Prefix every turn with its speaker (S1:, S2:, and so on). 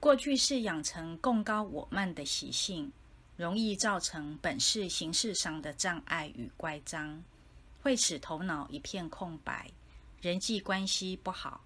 S1: 过去是养成共高我慢的习性，容易造成本事形式上的障碍与乖张，会使头脑一片空白，人际关系不好，